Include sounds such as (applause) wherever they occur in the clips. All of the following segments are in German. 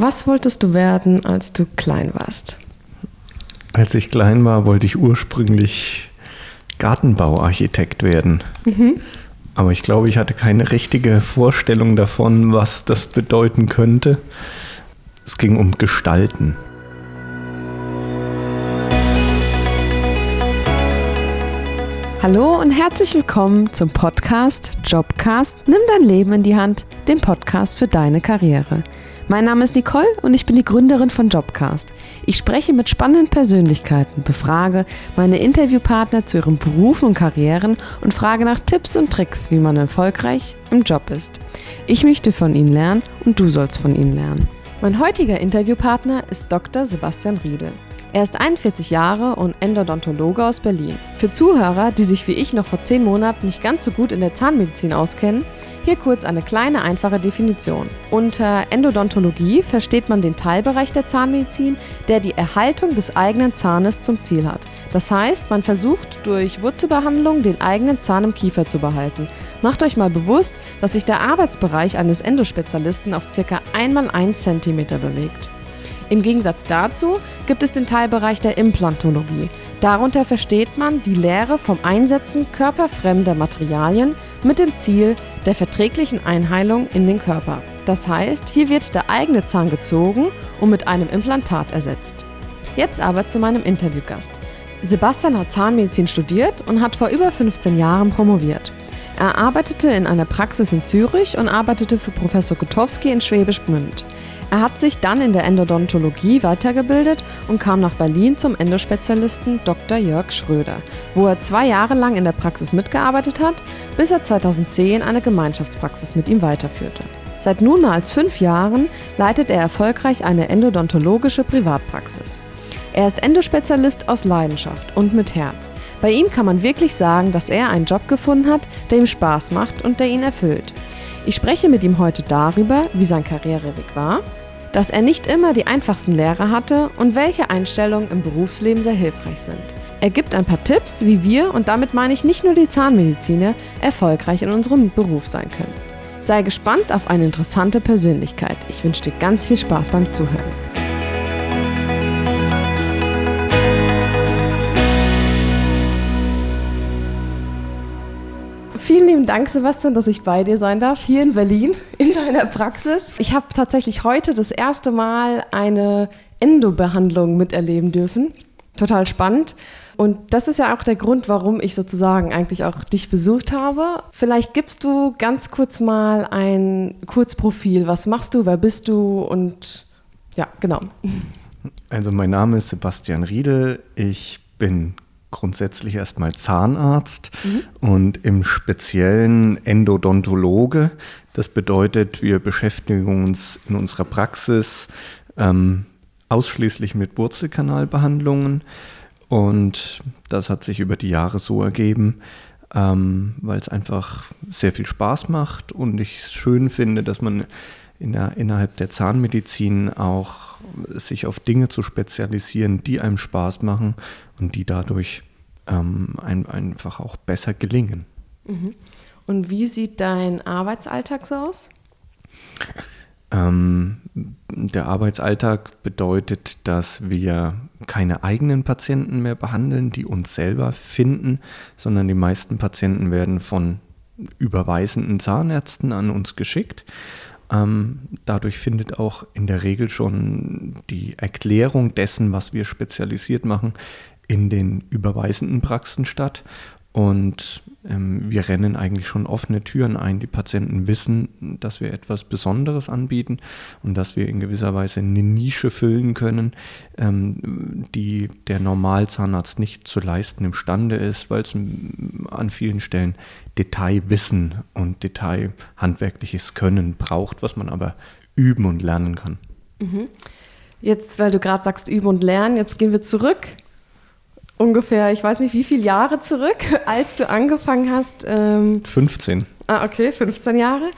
Was wolltest du werden, als du klein warst? Als ich klein war, wollte ich ursprünglich Gartenbauarchitekt werden. Mhm. Aber ich glaube, ich hatte keine richtige Vorstellung davon, was das bedeuten könnte. Es ging um Gestalten. Hallo und herzlich willkommen zum Podcast Jobcast Nimm dein Leben in die Hand, dem Podcast für deine Karriere. Mein Name ist Nicole und ich bin die Gründerin von Jobcast. Ich spreche mit spannenden Persönlichkeiten, befrage meine Interviewpartner zu ihren Berufen und Karrieren und frage nach Tipps und Tricks, wie man erfolgreich im Job ist. Ich möchte von ihnen lernen und du sollst von ihnen lernen. Mein heutiger Interviewpartner ist Dr. Sebastian Riedel. Er ist 41 Jahre und Endodontologe aus Berlin. Für Zuhörer, die sich wie ich noch vor 10 Monaten nicht ganz so gut in der Zahnmedizin auskennen, hier kurz eine kleine einfache Definition. Unter Endodontologie versteht man den Teilbereich der Zahnmedizin, der die Erhaltung des eigenen Zahnes zum Ziel hat. Das heißt, man versucht durch Wurzelbehandlung den eigenen Zahn im Kiefer zu behalten. Macht euch mal bewusst, dass sich der Arbeitsbereich eines Endospezialisten auf ca. 1 x 1 cm bewegt. Im Gegensatz dazu gibt es den Teilbereich der Implantologie. Darunter versteht man die Lehre vom Einsetzen körperfremder Materialien mit dem Ziel der verträglichen Einheilung in den Körper. Das heißt, hier wird der eigene Zahn gezogen und mit einem Implantat ersetzt. Jetzt aber zu meinem Interviewgast. Sebastian hat Zahnmedizin studiert und hat vor über 15 Jahren promoviert. Er arbeitete in einer Praxis in Zürich und arbeitete für Professor Gutowski in Schwäbisch Gmünd. Er hat sich dann in der Endodontologie weitergebildet und kam nach Berlin zum Endospezialisten Dr. Jörg Schröder, wo er zwei Jahre lang in der Praxis mitgearbeitet hat, bis er 2010 eine Gemeinschaftspraxis mit ihm weiterführte. Seit nunmehr als fünf Jahren leitet er erfolgreich eine endodontologische Privatpraxis. Er ist Endospezialist aus Leidenschaft und mit Herz. Bei ihm kann man wirklich sagen, dass er einen Job gefunden hat, der ihm Spaß macht und der ihn erfüllt. Ich spreche mit ihm heute darüber, wie sein Karriereweg war, dass er nicht immer die einfachsten Lehrer hatte und welche Einstellungen im Berufsleben sehr hilfreich sind. Er gibt ein paar Tipps, wie wir, und damit meine ich nicht nur die Zahnmediziner, erfolgreich in unserem Beruf sein können. Sei gespannt auf eine interessante Persönlichkeit. Ich wünsche dir ganz viel Spaß beim Zuhören. Vielen lieben Dank, Sebastian, dass ich bei dir sein darf, hier in Berlin, in deiner Praxis. Ich habe tatsächlich heute das erste Mal eine Endobehandlung miterleben dürfen. Total spannend. Und das ist ja auch der Grund, warum ich sozusagen eigentlich auch dich besucht habe. Vielleicht gibst du ganz kurz mal ein Kurzprofil. Was machst du? Wer bist du? Und ja, genau. Also mein Name ist Sebastian Riedel. Ich bin grundsätzlich erstmal Zahnarzt mhm. und im speziellen Endodontologe. Das bedeutet, wir beschäftigen uns in unserer Praxis ähm, ausschließlich mit Wurzelkanalbehandlungen und das hat sich über die Jahre so ergeben, ähm, weil es einfach sehr viel Spaß macht und ich es schön finde, dass man der, innerhalb der Zahnmedizin auch sich auf Dinge zu spezialisieren, die einem Spaß machen und die dadurch ähm, ein, einfach auch besser gelingen. Mhm. Und wie sieht dein Arbeitsalltag so aus? Ähm, der Arbeitsalltag bedeutet, dass wir keine eigenen Patienten mehr behandeln, die uns selber finden, sondern die meisten Patienten werden von überweisenden Zahnärzten an uns geschickt. Ähm, dadurch findet auch in der Regel schon die Erklärung dessen, was wir spezialisiert machen, in den überweisenden Praxen statt. Und ähm, wir rennen eigentlich schon offene Türen ein. Die Patienten wissen, dass wir etwas Besonderes anbieten und dass wir in gewisser Weise eine Nische füllen können, ähm, die der Normalzahnarzt nicht zu leisten imstande ist, weil es an vielen Stellen Detailwissen und Detailhandwerkliches Können braucht, was man aber üben und lernen kann. Mhm. Jetzt, weil du gerade sagst, üben und lernen, jetzt gehen wir zurück ungefähr, ich weiß nicht wie viele Jahre zurück, (laughs) als du angefangen hast. Ähm, 15. Ah, okay, 15 Jahre.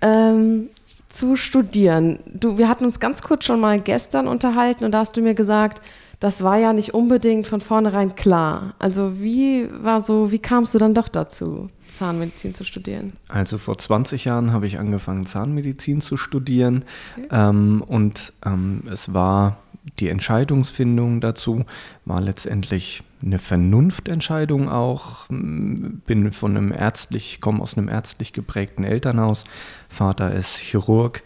Ähm, zu studieren. Du, wir hatten uns ganz kurz schon mal gestern unterhalten und da hast du mir gesagt, das war ja nicht unbedingt von vornherein klar. Also wie war so, wie kamst du dann doch dazu, Zahnmedizin zu studieren? Also vor 20 Jahren habe ich angefangen, Zahnmedizin zu studieren okay. ähm, und ähm, es war die Entscheidungsfindung dazu, war letztendlich eine Vernunftentscheidung auch. Bin von einem ärztlich, komme aus einem ärztlich geprägten Elternhaus. Vater ist Chirurg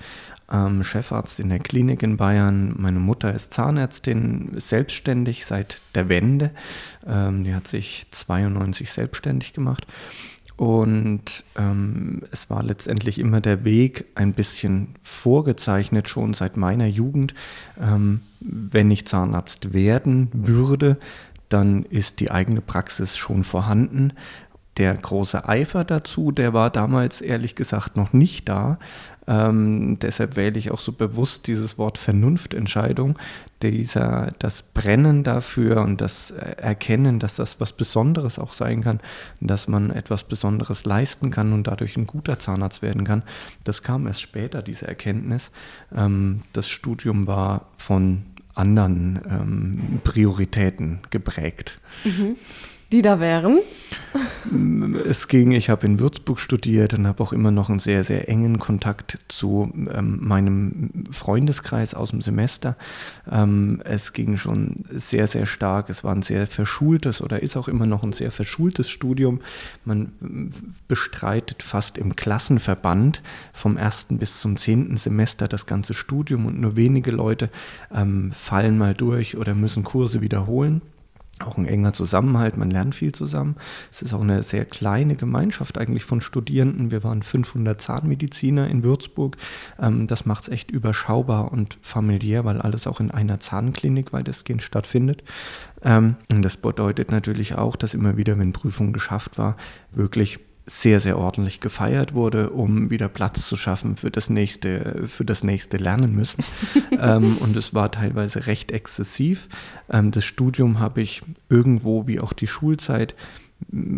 ähm, Chefarzt in der Klinik in Bayern. Meine Mutter ist Zahnärztin, selbstständig seit der Wende. Ähm, die hat sich 92 selbstständig gemacht. Und ähm, es war letztendlich immer der Weg ein bisschen vorgezeichnet, schon seit meiner Jugend. Ähm, wenn ich Zahnarzt werden würde, dann ist die eigene Praxis schon vorhanden. Der große Eifer dazu, der war damals ehrlich gesagt noch nicht da. Ähm, deshalb wähle ich auch so bewusst dieses Wort Vernunftentscheidung. Dieser, das Brennen dafür und das Erkennen, dass das was Besonderes auch sein kann, dass man etwas Besonderes leisten kann und dadurch ein guter Zahnarzt werden kann, das kam erst später, diese Erkenntnis. Ähm, das Studium war von anderen ähm, Prioritäten geprägt. Mhm die da wären? Es ging, ich habe in Würzburg studiert und habe auch immer noch einen sehr, sehr engen Kontakt zu ähm, meinem Freundeskreis aus dem Semester. Ähm, es ging schon sehr, sehr stark. Es war ein sehr verschultes oder ist auch immer noch ein sehr verschultes Studium. Man bestreitet fast im Klassenverband vom ersten bis zum zehnten Semester das ganze Studium und nur wenige Leute ähm, fallen mal durch oder müssen Kurse wiederholen auch ein enger Zusammenhalt, man lernt viel zusammen. Es ist auch eine sehr kleine Gemeinschaft eigentlich von Studierenden. Wir waren 500 Zahnmediziner in Würzburg. Ähm, das macht es echt überschaubar und familiär, weil alles auch in einer Zahnklinik weitestgehend stattfindet. Ähm, und das bedeutet natürlich auch, dass immer wieder, wenn Prüfung geschafft war, wirklich sehr, sehr ordentlich gefeiert wurde, um wieder Platz zu schaffen für das nächste, für das nächste Lernen müssen. (laughs) ähm, und es war teilweise recht exzessiv. Ähm, das Studium habe ich irgendwo, wie auch die Schulzeit,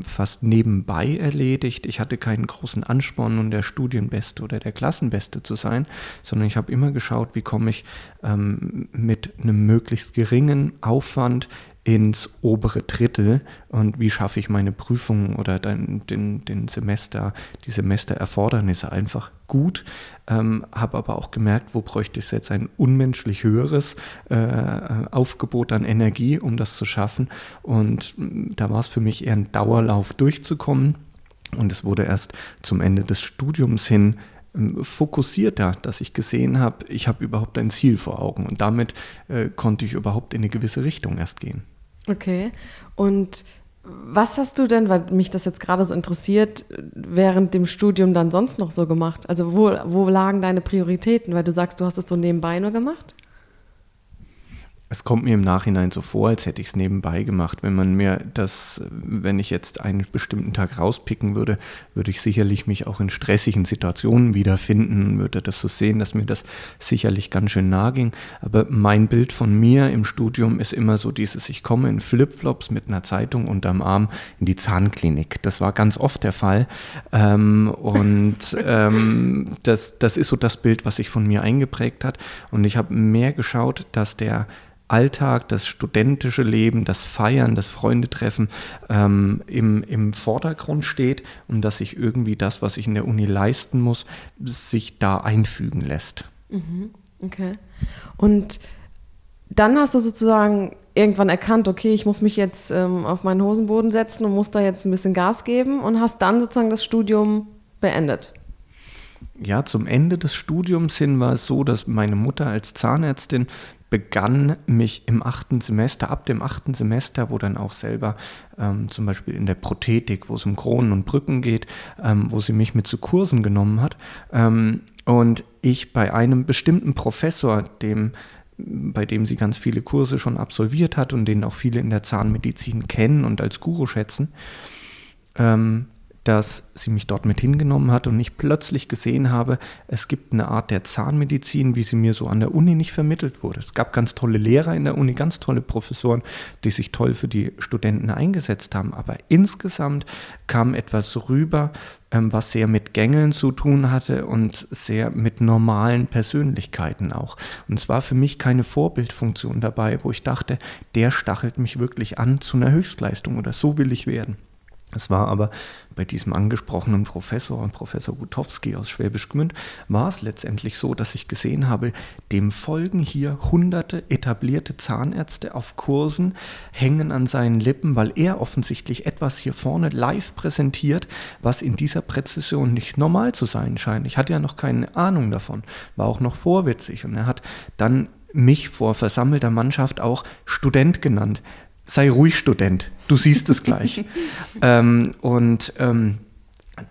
fast nebenbei erledigt. Ich hatte keinen großen Ansporn, nun der Studienbeste oder der Klassenbeste zu sein, sondern ich habe immer geschaut, wie komme ich ähm, mit einem möglichst geringen Aufwand ins obere Drittel. Und wie schaffe ich meine Prüfungen oder dann den, den Semester, die Semestererfordernisse einfach gut, ähm, habe aber auch gemerkt, wo bräuchte es jetzt ein unmenschlich höheres äh, Aufgebot an Energie, um das zu schaffen. Und mm, da war es für mich eher ein Dauerlauf durchzukommen. Und es wurde erst zum Ende des Studiums hin ähm, fokussierter, dass ich gesehen habe, ich habe überhaupt ein Ziel vor Augen. Und damit äh, konnte ich überhaupt in eine gewisse Richtung erst gehen. Okay. Und was hast du denn, weil mich das jetzt gerade so interessiert, während dem Studium dann sonst noch so gemacht? Also wo, wo lagen deine Prioritäten? Weil du sagst, du hast es so nebenbei nur gemacht? Es kommt mir im Nachhinein so vor, als hätte ich es nebenbei gemacht. Wenn man mir das, wenn ich jetzt einen bestimmten Tag rauspicken würde, würde ich sicherlich mich auch in stressigen Situationen wiederfinden, würde das so sehen, dass mir das sicherlich ganz schön nah ging. Aber mein Bild von mir im Studium ist immer so dieses, ich komme in Flipflops mit einer Zeitung unterm Arm in die Zahnklinik. Das war ganz oft der Fall. Ähm, und (laughs) ähm, das, das ist so das Bild, was sich von mir eingeprägt hat. Und ich habe mehr geschaut, dass der Alltag, das studentische Leben, das Feiern, das Freundetreffen ähm, im, im Vordergrund steht und dass sich irgendwie das, was ich in der Uni leisten muss, sich da einfügen lässt. Mhm. Okay. Und dann hast du sozusagen irgendwann erkannt, okay, ich muss mich jetzt ähm, auf meinen Hosenboden setzen und muss da jetzt ein bisschen Gas geben und hast dann sozusagen das Studium beendet ja, zum Ende des Studiums hin war es so, dass meine Mutter als Zahnärztin begann mich im achten Semester, ab dem achten Semester, wo dann auch selber ähm, zum Beispiel in der Prothetik, wo es um Kronen und Brücken geht, ähm, wo sie mich mit zu Kursen genommen hat. Ähm, und ich bei einem bestimmten Professor, dem bei dem sie ganz viele Kurse schon absolviert hat und den auch viele in der Zahnmedizin kennen und als Guru schätzen, ähm, dass sie mich dort mit hingenommen hat und ich plötzlich gesehen habe, es gibt eine Art der Zahnmedizin, wie sie mir so an der Uni nicht vermittelt wurde. Es gab ganz tolle Lehrer in der Uni, ganz tolle Professoren, die sich toll für die Studenten eingesetzt haben. Aber insgesamt kam etwas rüber, ähm, was sehr mit Gängeln zu tun hatte und sehr mit normalen Persönlichkeiten auch. Und es war für mich keine Vorbildfunktion dabei, wo ich dachte, der stachelt mich wirklich an zu einer Höchstleistung oder so will ich werden. Es war aber bei diesem angesprochenen Professor, Professor Gutowski aus Schwäbisch Gmünd, war es letztendlich so, dass ich gesehen habe, dem folgen hier hunderte etablierte Zahnärzte auf Kursen, hängen an seinen Lippen, weil er offensichtlich etwas hier vorne live präsentiert, was in dieser Präzision nicht normal zu sein scheint. Ich hatte ja noch keine Ahnung davon, war auch noch vorwitzig. Und er hat dann mich vor versammelter Mannschaft auch Student genannt sei ruhig, Student, du siehst es gleich. (laughs) ähm, und ähm,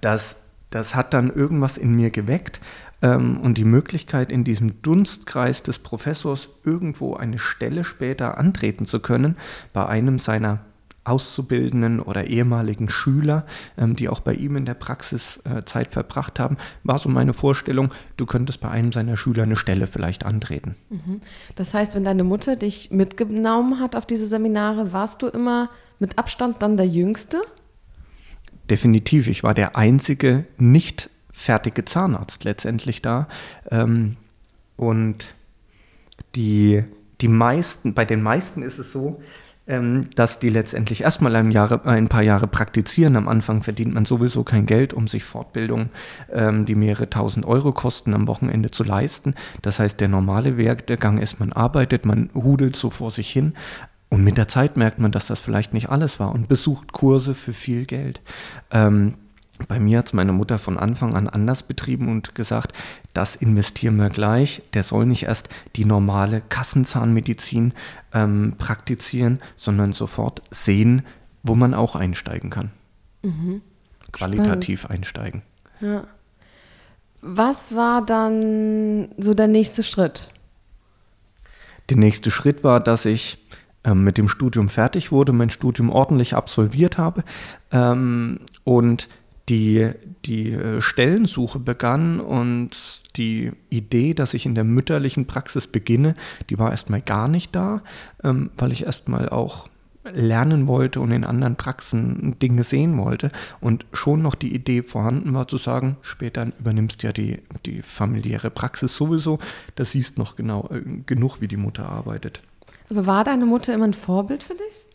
das, das hat dann irgendwas in mir geweckt ähm, und die Möglichkeit, in diesem Dunstkreis des Professors irgendwo eine Stelle später antreten zu können, bei einem seiner Auszubildenden oder ehemaligen Schüler, ähm, die auch bei ihm in der Praxis äh, Zeit verbracht haben, war so meine Vorstellung, du könntest bei einem seiner Schüler eine Stelle vielleicht antreten. Mhm. Das heißt, wenn deine Mutter dich mitgenommen hat auf diese Seminare, warst du immer mit Abstand dann der Jüngste? Definitiv, ich war der einzige nicht fertige Zahnarzt letztendlich da. Ähm, und die, die meisten, bei den meisten ist es so, ähm, dass die letztendlich erstmal ein, Jahre, ein, paar Jahre praktizieren. Am Anfang verdient man sowieso kein Geld, um sich Fortbildungen, ähm, die mehrere tausend Euro kosten, am Wochenende zu leisten. Das heißt, der normale Werdegang ist, man arbeitet, man hudelt so vor sich hin. Und mit der Zeit merkt man, dass das vielleicht nicht alles war und besucht Kurse für viel Geld. Ähm, bei mir hat es meine Mutter von Anfang an anders betrieben und gesagt, das investieren wir gleich. Der soll nicht erst die normale Kassenzahnmedizin ähm, praktizieren, sondern sofort sehen, wo man auch einsteigen kann. Mhm. Qualitativ Spannend. einsteigen. Ja. Was war dann so der nächste Schritt? Der nächste Schritt war, dass ich ähm, mit dem Studium fertig wurde, mein Studium ordentlich absolviert habe ähm, und die, die äh, Stellensuche begann und die Idee, dass ich in der mütterlichen Praxis beginne, die war erstmal gar nicht da, ähm, weil ich erstmal auch lernen wollte und in anderen Praxen Dinge sehen wollte und schon noch die Idee vorhanden war zu sagen, später übernimmst ja die, die familiäre Praxis sowieso, da siehst noch genau äh, genug, wie die Mutter arbeitet. Aber war deine Mutter immer ein Vorbild für dich?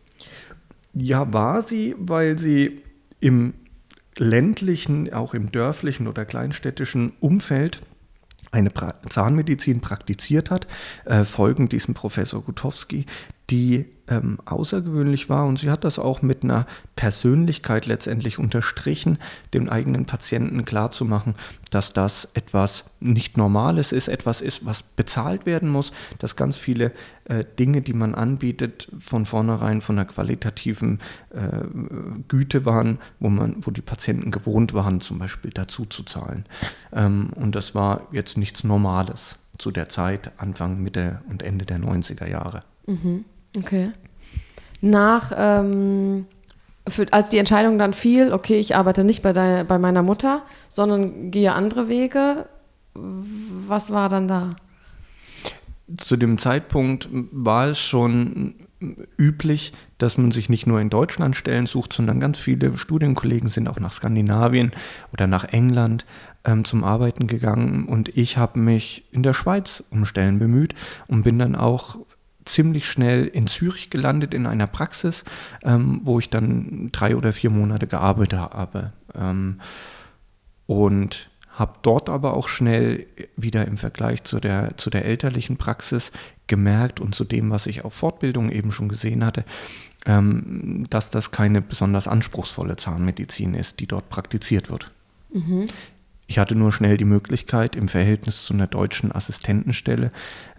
Ja, war sie, weil sie im ländlichen, auch im dörflichen oder kleinstädtischen Umfeld eine pra Zahnmedizin praktiziert hat, äh, folgend diesem Professor Gutowski, die ähm, außergewöhnlich war und sie hat das auch mit einer Persönlichkeit letztendlich unterstrichen, dem eigenen Patienten klarzumachen, dass das etwas nicht Normales ist, etwas ist, was bezahlt werden muss, dass ganz viele äh, Dinge, die man anbietet, von vornherein von einer qualitativen äh, Güte waren, wo, man, wo die Patienten gewohnt waren, zum Beispiel dazu zu zahlen. Ähm, und das war jetzt nichts Normales zu der Zeit, Anfang, Mitte und Ende der 90er Jahre. Mhm. Okay. Nach, ähm, für, als die Entscheidung dann fiel, okay, ich arbeite nicht bei, deiner, bei meiner Mutter, sondern gehe andere Wege, was war dann da? Zu dem Zeitpunkt war es schon üblich, dass man sich nicht nur in Deutschland Stellen sucht, sondern ganz viele Studienkollegen sind auch nach Skandinavien oder nach England ähm, zum Arbeiten gegangen und ich habe mich in der Schweiz um Stellen bemüht und bin dann auch ziemlich schnell in Zürich gelandet in einer Praxis, ähm, wo ich dann drei oder vier Monate gearbeitet habe. Ähm, und habe dort aber auch schnell wieder im Vergleich zu der, zu der elterlichen Praxis gemerkt und zu dem, was ich auf Fortbildung eben schon gesehen hatte, ähm, dass das keine besonders anspruchsvolle Zahnmedizin ist, die dort praktiziert wird. Mhm. Ich hatte nur schnell die Möglichkeit, im Verhältnis zu einer deutschen Assistentenstelle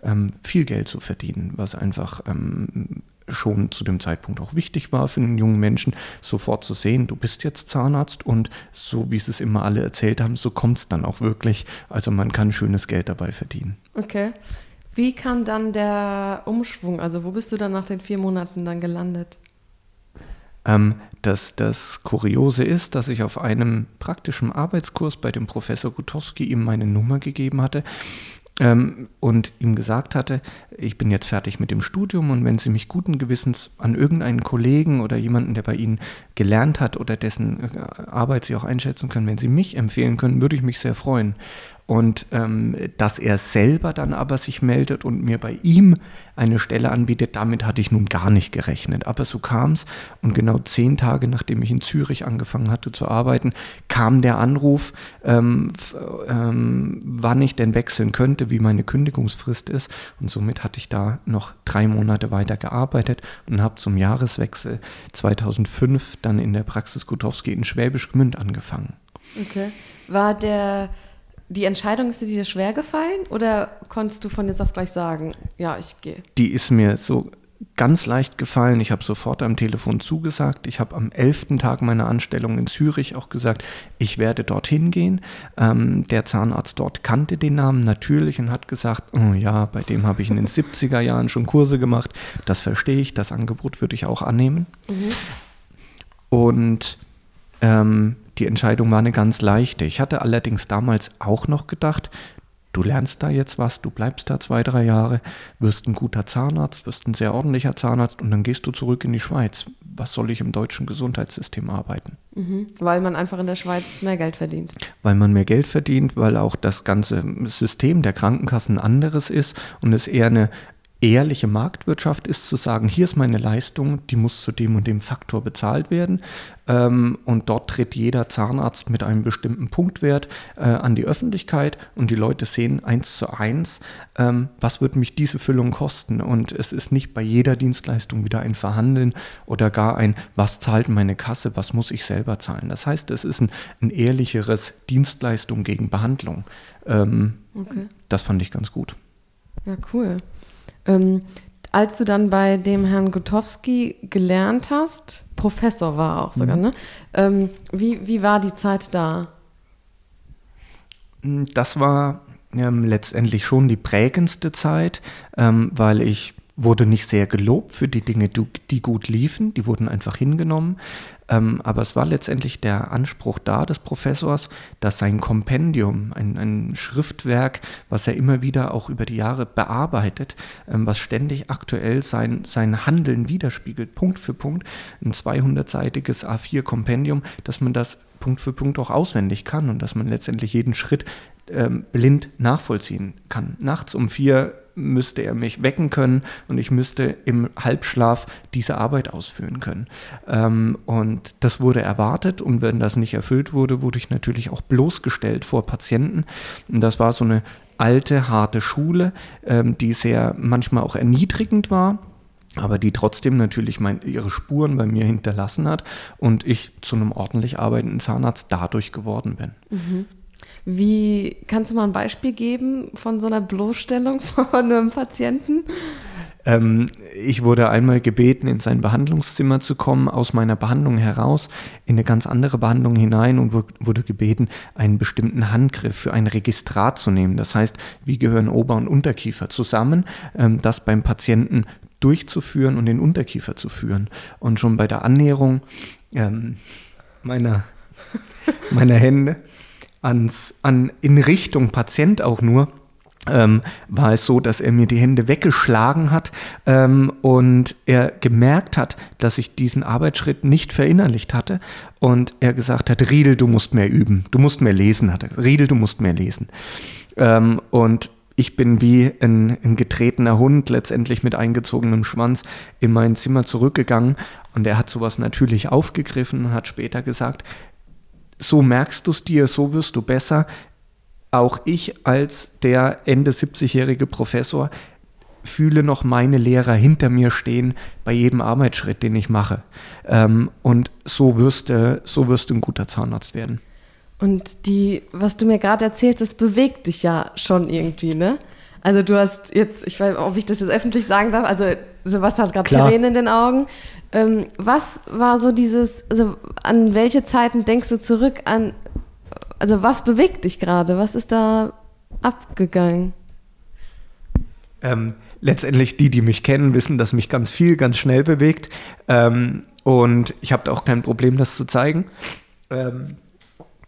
ähm, viel Geld zu verdienen, was einfach ähm, schon zu dem Zeitpunkt auch wichtig war für einen jungen Menschen, sofort zu sehen, du bist jetzt Zahnarzt und so wie sie es immer alle erzählt haben, so kommt es dann auch wirklich. Also man kann schönes Geld dabei verdienen. Okay. Wie kam dann der Umschwung? Also wo bist du dann nach den vier Monaten dann gelandet? Ähm, das, das Kuriose ist, dass ich auf einem praktischen Arbeitskurs bei dem Professor Gutowski ihm meine Nummer gegeben hatte ähm, und ihm gesagt hatte, ich bin jetzt fertig mit dem Studium und wenn Sie mich guten Gewissens an irgendeinen Kollegen oder jemanden, der bei Ihnen gelernt hat oder dessen äh, Arbeit Sie auch einschätzen können, wenn Sie mich empfehlen können, würde ich mich sehr freuen. Und ähm, dass er selber dann aber sich meldet und mir bei ihm eine Stelle anbietet, damit hatte ich nun gar nicht gerechnet. Aber so kam es. Und genau zehn Tage nachdem ich in Zürich angefangen hatte zu arbeiten, kam der Anruf, ähm, ähm, wann ich denn wechseln könnte, wie meine Kündigungsfrist ist. Und somit hatte ich da noch drei Monate weiter gearbeitet und habe zum Jahreswechsel 2005 dann in der Praxis Gutowski in Schwäbisch Gmünd angefangen. Okay. War der die Entscheidung ist dir schwer gefallen oder konntest du von jetzt auf gleich sagen, ja, ich gehe? Die ist mir so ganz leicht gefallen. Ich habe sofort am Telefon zugesagt. Ich habe am elften Tag meiner Anstellung in Zürich auch gesagt, ich werde dorthin gehen. Ähm, der Zahnarzt dort kannte den Namen natürlich und hat gesagt, oh ja, bei dem habe ich in den 70er Jahren schon Kurse gemacht. Das verstehe ich, das Angebot würde ich auch annehmen. Mhm. Und ähm, die Entscheidung war eine ganz leichte. Ich hatte allerdings damals auch noch gedacht, du lernst da jetzt was, du bleibst da zwei, drei Jahre, wirst ein guter Zahnarzt, wirst ein sehr ordentlicher Zahnarzt und dann gehst du zurück in die Schweiz. Was soll ich im deutschen Gesundheitssystem arbeiten? Mhm, weil man einfach in der Schweiz mehr Geld verdient. Weil man mehr Geld verdient, weil auch das ganze System der Krankenkassen anderes ist und es eher eine ehrliche Marktwirtschaft ist zu sagen, hier ist meine Leistung, die muss zu dem und dem Faktor bezahlt werden. Ähm, und dort tritt jeder Zahnarzt mit einem bestimmten Punktwert äh, an die Öffentlichkeit und die Leute sehen eins zu eins, ähm, was wird mich diese Füllung kosten. Und es ist nicht bei jeder Dienstleistung wieder ein Verhandeln oder gar ein, was zahlt meine Kasse, was muss ich selber zahlen. Das heißt, es ist ein, ein ehrlicheres Dienstleistung gegen Behandlung. Ähm, okay. Das fand ich ganz gut. Ja, cool. Ähm, als du dann bei dem Herrn Gutowski gelernt hast, Professor war auch sogar, mhm. ne? Ähm, wie, wie war die Zeit da? Das war ähm, letztendlich schon die prägendste Zeit, ähm, weil ich wurde nicht sehr gelobt für die Dinge, die gut liefen, die wurden einfach hingenommen. Ähm, aber es war letztendlich der Anspruch da des Professors, dass sein Kompendium, ein, ein Schriftwerk, was er immer wieder auch über die Jahre bearbeitet, ähm, was ständig aktuell sein, sein Handeln widerspiegelt, Punkt für Punkt, ein 200-seitiges A4-Kompendium, dass man das Punkt für Punkt auch auswendig kann und dass man letztendlich jeden Schritt ähm, blind nachvollziehen kann. Nachts um vier müsste er mich wecken können und ich müsste im Halbschlaf diese Arbeit ausführen können. Ähm, und das wurde erwartet und wenn das nicht erfüllt wurde, wurde ich natürlich auch bloßgestellt vor Patienten. Und das war so eine alte, harte Schule, ähm, die sehr manchmal auch erniedrigend war aber die trotzdem natürlich mein, ihre Spuren bei mir hinterlassen hat und ich zu einem ordentlich arbeitenden Zahnarzt dadurch geworden bin. Mhm. Wie kannst du mal ein Beispiel geben von so einer Bloßstellung (laughs) von einem Patienten? Ähm, ich wurde einmal gebeten, in sein Behandlungszimmer zu kommen, aus meiner Behandlung heraus, in eine ganz andere Behandlung hinein und wurde gebeten, einen bestimmten Handgriff für ein Registrat zu nehmen. Das heißt, wie gehören Ober- und Unterkiefer zusammen, ähm, das beim Patienten durchzuführen und den Unterkiefer zu führen. Und schon bei der Annäherung ähm, meiner, (laughs) meiner Hände ans, an, in Richtung Patient auch nur, ähm, war es so, dass er mir die Hände weggeschlagen hat ähm, und er gemerkt hat, dass ich diesen Arbeitsschritt nicht verinnerlicht hatte und er gesagt hat, Riedel, du musst mehr üben, du musst mehr lesen, hat er Riedel, du musst mehr lesen. Ähm, und ich bin wie ein, ein, getretener Hund, letztendlich mit eingezogenem Schwanz, in mein Zimmer zurückgegangen und er hat sowas natürlich aufgegriffen und hat später gesagt, so merkst du es dir, so wirst du besser. Auch ich als der Ende 70-jährige Professor fühle noch meine Lehrer hinter mir stehen bei jedem Arbeitsschritt, den ich mache. Ähm, und so wirst, du, so wirst du ein guter Zahnarzt werden. Und die, was du mir gerade erzählst, das bewegt dich ja schon irgendwie, ne? Also du hast jetzt, ich weiß, nicht, ob ich das jetzt öffentlich sagen darf, also Sebastian hat gerade Tränen in den Augen. Ähm, was war so dieses, also an welche Zeiten denkst du zurück an, also was bewegt dich gerade? Was ist da abgegangen? Ähm, letztendlich die, die mich kennen, wissen, dass mich ganz viel ganz schnell bewegt. Ähm, und ich habe da auch kein Problem, das zu zeigen. Ähm,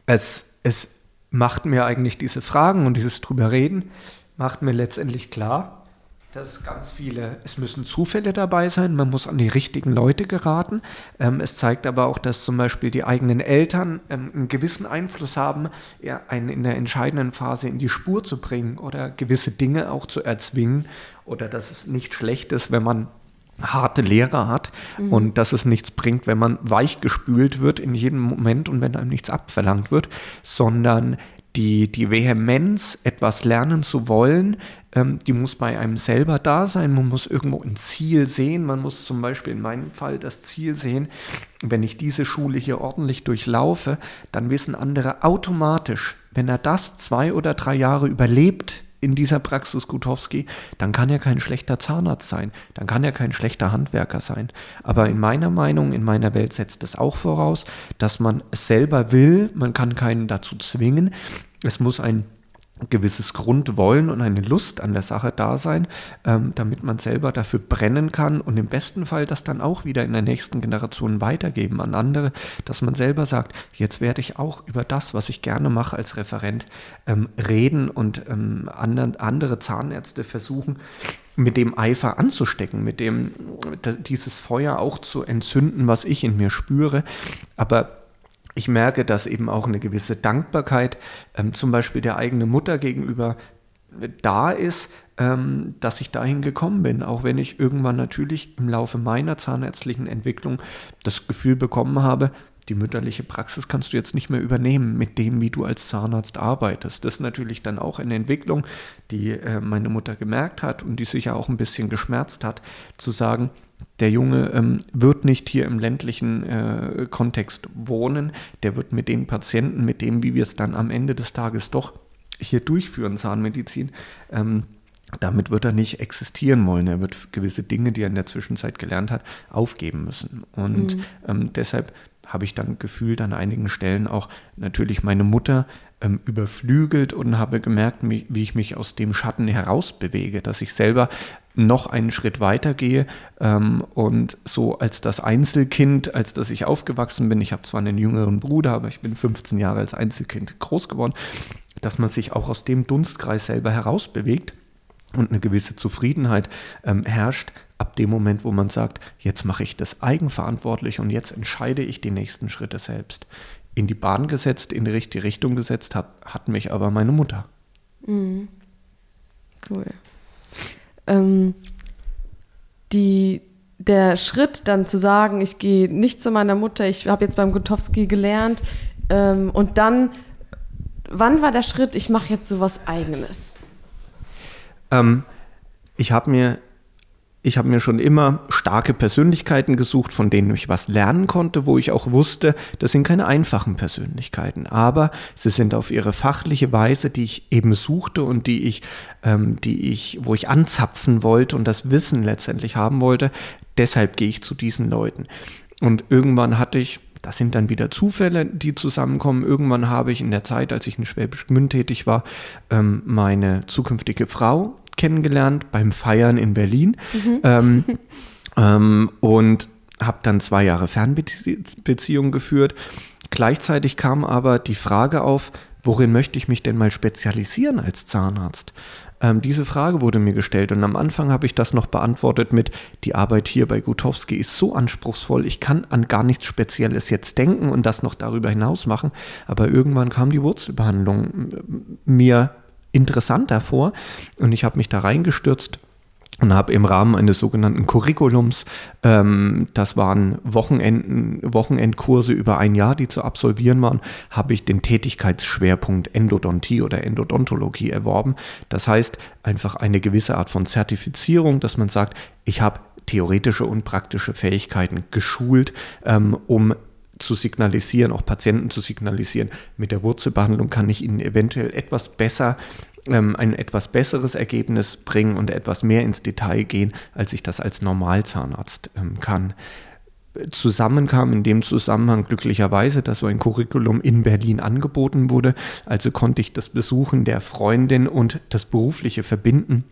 es, es macht mir eigentlich diese Fragen und dieses drüber reden, macht mir letztendlich klar, dass ganz viele, es müssen Zufälle dabei sein, man muss an die richtigen Leute geraten. Ähm, es zeigt aber auch, dass zum Beispiel die eigenen Eltern ähm, einen gewissen Einfluss haben, ja, einen in der entscheidenden Phase in die Spur zu bringen oder gewisse Dinge auch zu erzwingen oder dass es nicht schlecht ist, wenn man harte Lehrer hat mhm. und dass es nichts bringt, wenn man weichgespült wird in jedem Moment und wenn einem nichts abverlangt wird, sondern die, die Vehemenz, etwas lernen zu wollen, ähm, die muss bei einem selber da sein. Man muss irgendwo ein Ziel sehen. Man muss zum Beispiel in meinem Fall das Ziel sehen, wenn ich diese Schule hier ordentlich durchlaufe, dann wissen andere automatisch, wenn er das zwei oder drei Jahre überlebt, in dieser Praxis Gutowski, dann kann er kein schlechter Zahnarzt sein, dann kann er kein schlechter Handwerker sein. Aber in meiner Meinung, in meiner Welt setzt es auch voraus, dass man es selber will, man kann keinen dazu zwingen. Es muss ein gewisses Grundwollen und eine Lust an der Sache da sein, ähm, damit man selber dafür brennen kann und im besten Fall das dann auch wieder in der nächsten Generation weitergeben an andere, dass man selber sagt, jetzt werde ich auch über das, was ich gerne mache als Referent, ähm, reden und ähm, andere, andere Zahnärzte versuchen, mit dem Eifer anzustecken, mit dem dieses Feuer auch zu entzünden, was ich in mir spüre. Aber ich merke, dass eben auch eine gewisse Dankbarkeit ähm, zum Beispiel der eigenen Mutter gegenüber da ist, ähm, dass ich dahin gekommen bin, auch wenn ich irgendwann natürlich im Laufe meiner zahnärztlichen Entwicklung das Gefühl bekommen habe, die mütterliche Praxis kannst du jetzt nicht mehr übernehmen mit dem, wie du als Zahnarzt arbeitest. Das ist natürlich dann auch eine Entwicklung, die äh, meine Mutter gemerkt hat und die sicher auch ein bisschen geschmerzt hat, zu sagen, der Junge ähm, wird nicht hier im ländlichen äh, Kontext wohnen, der wird mit den Patienten, mit dem, wie wir es dann am Ende des Tages doch hier durchführen, Zahnmedizin, ähm, damit wird er nicht existieren wollen. Er wird gewisse Dinge, die er in der Zwischenzeit gelernt hat, aufgeben müssen. Und mhm. ähm, deshalb habe ich dann gefühlt an einigen Stellen auch natürlich meine Mutter ähm, überflügelt und habe gemerkt, wie, ich mich aus dem Schatten herausbewege, dass ich selber noch einen Schritt weiter gehe ähm, und so als das Einzelkind, als dass ich aufgewachsen bin, ich habe zwar einen jüngeren Bruder, aber ich bin 15 Jahre als Einzelkind groß geworden, dass man sich auch aus dem Dunstkreis selber herausbewegt und eine gewisse Zufriedenheit ähm, herrscht, ab dem Moment, wo man sagt, jetzt mache ich das eigenverantwortlich und jetzt entscheide ich die nächsten Schritte selbst. In die Bahn gesetzt, in die richtige Richtung gesetzt hat, hat mich aber meine Mutter. Mhm. Cool. Ähm, die, der Schritt dann zu sagen, ich gehe nicht zu meiner Mutter, ich habe jetzt beim Gutowski gelernt ähm, und dann, wann war der Schritt, ich mache jetzt sowas Eigenes? Ähm, ich habe mir habe mir schon immer starke Persönlichkeiten gesucht, von denen ich was lernen konnte, wo ich auch wusste, das sind keine einfachen Persönlichkeiten, aber sie sind auf ihre fachliche Weise, die ich eben suchte und die ich, ähm, die ich, wo ich anzapfen wollte und das Wissen letztendlich haben wollte. Deshalb gehe ich zu diesen Leuten. Und irgendwann hatte ich das sind dann wieder Zufälle, die zusammenkommen. Irgendwann habe ich in der Zeit, als ich in Schwäbisch Gmünd tätig war, ähm, meine zukünftige Frau kennengelernt beim Feiern in Berlin. Mhm. Ähm, (laughs) ähm, und habe dann zwei Jahre Fernbeziehung geführt. Gleichzeitig kam aber die Frage auf, worin möchte ich mich denn mal spezialisieren als Zahnarzt? Ähm, diese Frage wurde mir gestellt und am Anfang habe ich das noch beantwortet mit, die Arbeit hier bei Gutowski ist so anspruchsvoll, ich kann an gar nichts Spezielles jetzt denken und das noch darüber hinaus machen. Aber irgendwann kam die Wurzelbehandlung mir interessanter vor. Und ich habe mich da reingestürzt und habe im Rahmen eines sogenannten Curriculums, ähm, das waren Wochenenden, Wochenendkurse über ein Jahr, die zu absolvieren waren, habe ich den Tätigkeitsschwerpunkt Endodontie oder Endodontologie erworben. Das heißt einfach eine gewisse Art von Zertifizierung, dass man sagt, ich habe theoretische und praktische Fähigkeiten geschult, ähm, um zu signalisieren, auch Patienten zu signalisieren, mit der Wurzelbehandlung kann ich ihnen eventuell etwas besser ähm, ein etwas besseres Ergebnis bringen und etwas mehr ins Detail gehen, als ich das als Normalzahnarzt ähm, kann. Zusammen kam in dem Zusammenhang glücklicherweise, dass so ein Curriculum in Berlin angeboten wurde. Also konnte ich das Besuchen der Freundin und das berufliche verbinden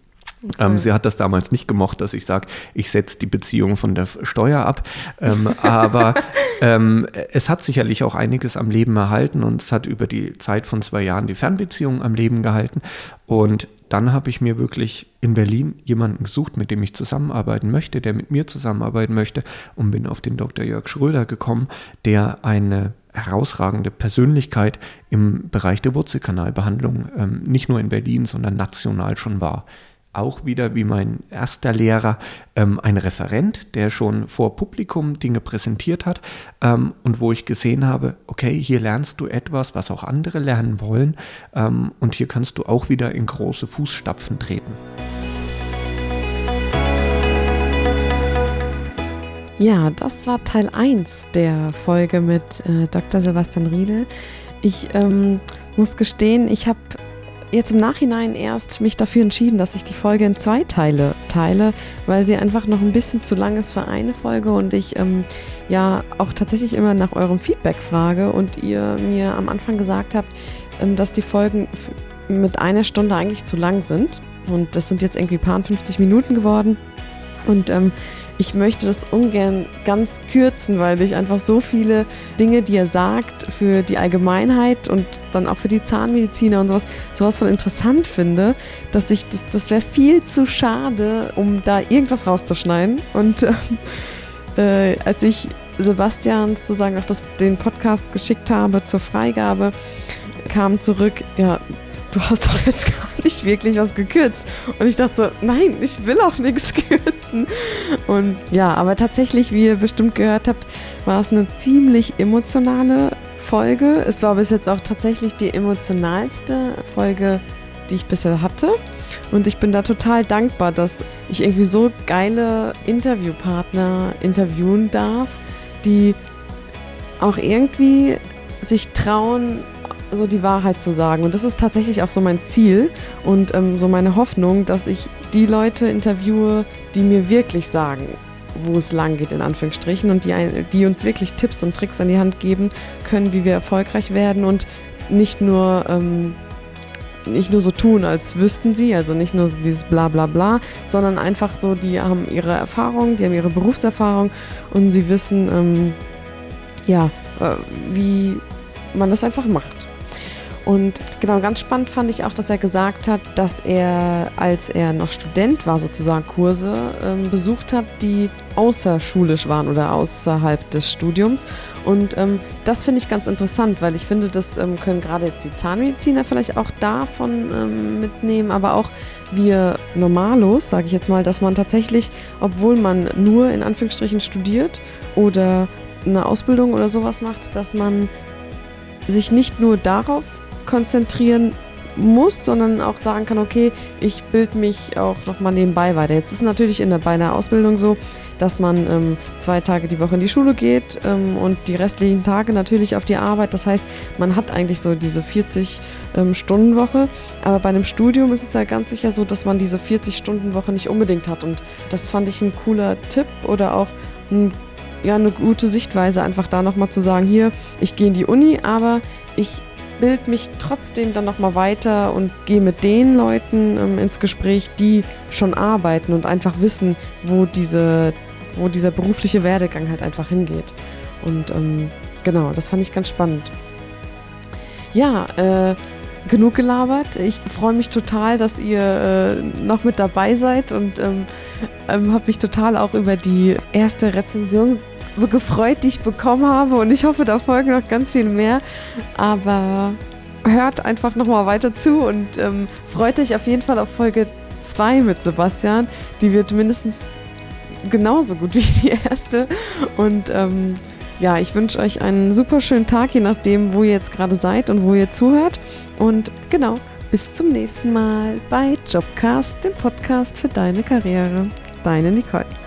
Okay. Ähm, sie hat das damals nicht gemocht, dass ich sage, ich setze die Beziehung von der Steuer ab. Ähm, aber (laughs) ähm, es hat sicherlich auch einiges am Leben erhalten und es hat über die Zeit von zwei Jahren die Fernbeziehung am Leben gehalten. Und dann habe ich mir wirklich in Berlin jemanden gesucht, mit dem ich zusammenarbeiten möchte, der mit mir zusammenarbeiten möchte und bin auf den Dr. Jörg Schröder gekommen, der eine herausragende Persönlichkeit im Bereich der Wurzelkanalbehandlung ähm, nicht nur in Berlin, sondern national schon war auch wieder wie mein erster Lehrer ähm, ein Referent, der schon vor Publikum Dinge präsentiert hat ähm, und wo ich gesehen habe, okay, hier lernst du etwas, was auch andere lernen wollen ähm, und hier kannst du auch wieder in große Fußstapfen treten. Ja, das war Teil 1 der Folge mit äh, Dr. Sebastian Riedel. Ich ähm, muss gestehen, ich habe jetzt im Nachhinein erst mich dafür entschieden, dass ich die Folge in zwei Teile teile, weil sie einfach noch ein bisschen zu lang ist für eine Folge und ich ähm, ja auch tatsächlich immer nach eurem Feedback frage und ihr mir am Anfang gesagt habt, ähm, dass die Folgen mit einer Stunde eigentlich zu lang sind. Und das sind jetzt irgendwie paar 50 Minuten geworden. Und ähm, ich möchte das ungern ganz kürzen, weil ich einfach so viele Dinge, die er sagt, für die Allgemeinheit und dann auch für die Zahnmediziner und sowas, sowas von interessant finde, dass ich, das, das wäre viel zu schade, um da irgendwas rauszuschneiden. Und äh, als ich Sebastian sozusagen auch das, den Podcast geschickt habe zur Freigabe, kam zurück, ja, du hast doch jetzt (laughs) gar nicht wirklich was gekürzt. Und ich dachte so, nein, ich will auch nichts (laughs) kürzen. Und ja, aber tatsächlich, wie ihr bestimmt gehört habt, war es eine ziemlich emotionale Folge. Es war bis jetzt auch tatsächlich die emotionalste Folge, die ich bisher hatte. Und ich bin da total dankbar, dass ich irgendwie so geile Interviewpartner interviewen darf, die auch irgendwie sich trauen, so die Wahrheit zu sagen. Und das ist tatsächlich auch so mein Ziel und ähm, so meine Hoffnung, dass ich die Leute interviewe, die mir wirklich sagen, wo es lang geht, in Anführungsstrichen, und die, die uns wirklich Tipps und Tricks an die Hand geben können, wie wir erfolgreich werden und nicht nur. Ähm, nicht nur so tun, als wüssten sie, also nicht nur so dieses bla bla bla, sondern einfach so, die haben ihre Erfahrung, die haben ihre Berufserfahrung und sie wissen, ähm, ja, äh, wie man das einfach macht. Und genau, ganz spannend fand ich auch, dass er gesagt hat, dass er, als er noch Student war, sozusagen Kurse ähm, besucht hat, die außerschulisch waren oder außerhalb des Studiums. Und ähm, das finde ich ganz interessant, weil ich finde, das ähm, können gerade jetzt die Zahnmediziner vielleicht auch davon ähm, mitnehmen, aber auch wir Normalos, sage ich jetzt mal, dass man tatsächlich, obwohl man nur in Anführungsstrichen studiert oder eine Ausbildung oder sowas macht, dass man sich nicht nur darauf konzentrieren muss, sondern auch sagen kann, okay, ich bilde mich auch nochmal nebenbei weiter. Jetzt ist natürlich in der, bei einer Ausbildung so, dass man ähm, zwei Tage die Woche in die Schule geht ähm, und die restlichen Tage natürlich auf die Arbeit. Das heißt, man hat eigentlich so diese 40-Stunden-Woche. Ähm, Aber bei einem Studium ist es ja ganz sicher so, dass man diese 40-Stunden-Woche nicht unbedingt hat. Und das fand ich ein cooler Tipp oder auch ein, ja, eine gute Sichtweise, einfach da nochmal zu sagen, hier, ich gehe in die Uni, aber ich bild mich trotzdem dann nochmal weiter und gehe mit den Leuten ähm, ins Gespräch, die schon arbeiten und einfach wissen, wo, diese, wo dieser berufliche Werdegang halt einfach hingeht. Und ähm, genau, das fand ich ganz spannend. Ja, äh, genug gelabert. Ich freue mich total, dass ihr äh, noch mit dabei seid und ähm, ähm, habe mich total auch über die erste Rezension gefreut, die ich bekommen habe und ich hoffe, da folgen noch ganz viel mehr. Aber hört einfach nochmal weiter zu und ähm, freut euch auf jeden Fall auf Folge 2 mit Sebastian. Die wird mindestens genauso gut (laughs) wie die erste. Und ähm, ja, ich wünsche euch einen super schönen Tag, je nachdem, wo ihr jetzt gerade seid und wo ihr zuhört. Und genau, bis zum nächsten Mal bei Jobcast, dem Podcast für deine Karriere. Deine Nicole.